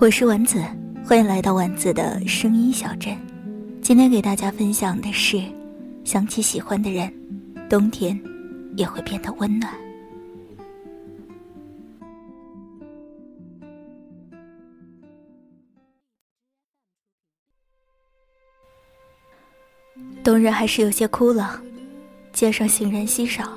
我是丸子，欢迎来到丸子的声音小镇。今天给大家分享的是：想起喜欢的人，冬天也会变得温暖。冬日还是有些枯冷，街上行人稀少，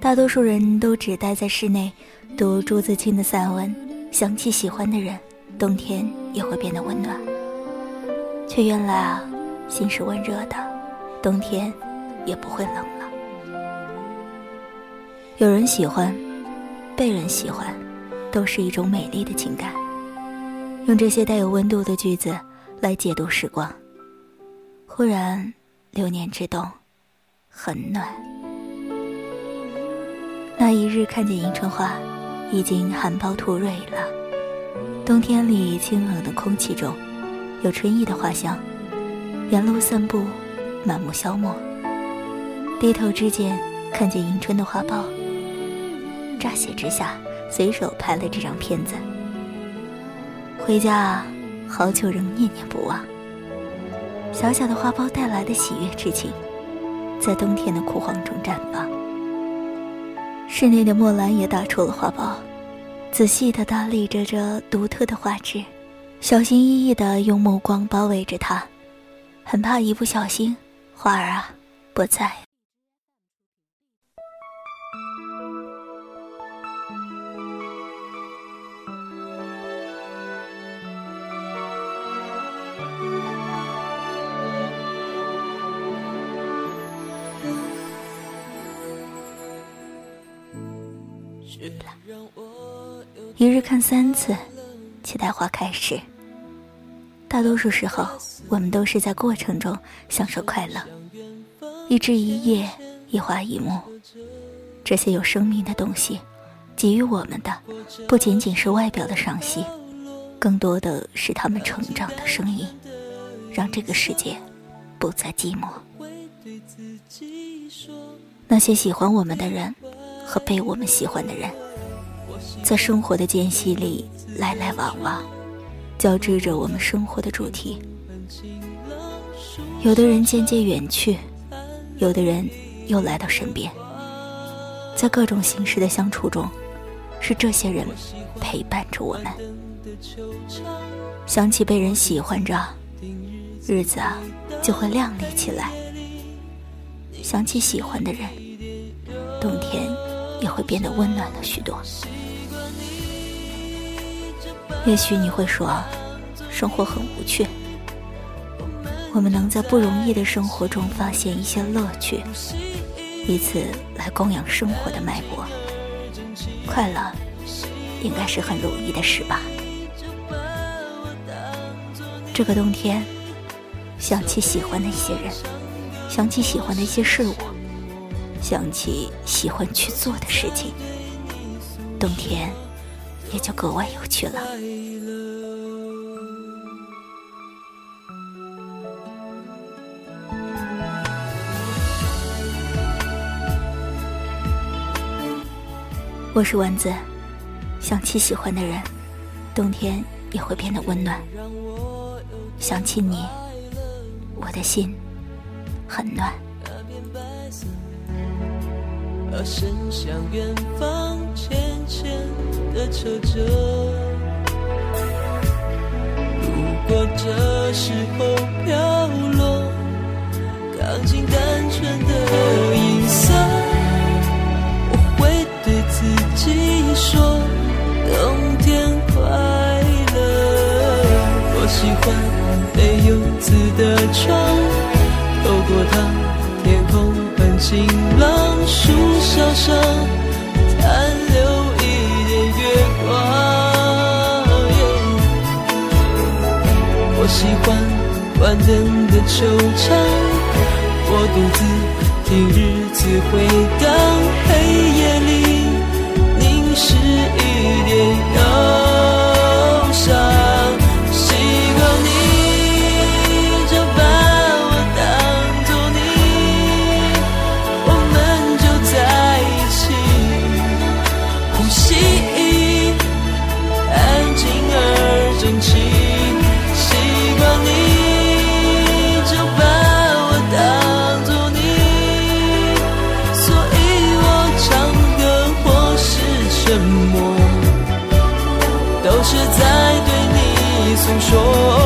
大多数人都只待在室内，读朱自清的散文。想起喜欢的人，冬天也会变得温暖。却原来啊，心是温热的，冬天也不会冷了。有人喜欢，被人喜欢，都是一种美丽的情感。用这些带有温度的句子来解读时光。忽然，流年之冬，很暖。那一日看见迎春花。已经含苞吐蕊了。冬天里清冷的空气中，有春意的花香。沿路散步，满目消磨。低头之间，看见迎春的花苞。乍写之下，随手拍了这张片子。回家，好久仍念念不忘。小小的花苞带来的喜悦之情，在冬天的枯黄中绽放。室内的墨兰也打出了花苞，仔细地打理着这独特的花枝，小心翼翼地用目光包围着它，很怕一不小心，花儿啊，不在。一日看三次，期待花开时。大多数时候，我们都是在过程中享受快乐。一枝一叶，一花一木，这些有生命的东西，给予我们的，不仅仅是外表的赏析，更多的是他们成长的声音，让这个世界不再寂寞。那些喜欢我们的人。和被我们喜欢的人，在生活的间隙里来来往往，交织着我们生活的主题。有的人渐渐远去，有的人又来到身边。在各种形式的相处中，是这些人陪伴着我们。想起被人喜欢着，日子啊就会亮丽起来。想起喜欢的人，冬天。也会变得温暖了许多。也许你会说，生活很无趣。我们能在不容易的生活中发现一些乐趣，以此来供养生活的脉搏。快乐，应该是很容易的事吧？这个冬天，想起喜欢的一些人，想起喜欢的一些事物。想起喜欢去做的事情，冬天也就格外有趣了。我是丸子，想起喜欢的人，冬天也会变得温暖。想起你，我的心很暖。而伸向远方，浅浅的褶皱。如果这时候飘落，钢琴单纯的音色，我会对自己说，冬天快乐。我喜欢没有字的窗，透过它，天空晴朗。树梢上残留一点月光。我喜欢关灯的球场，我独自听日子回荡。说，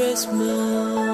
Christmas.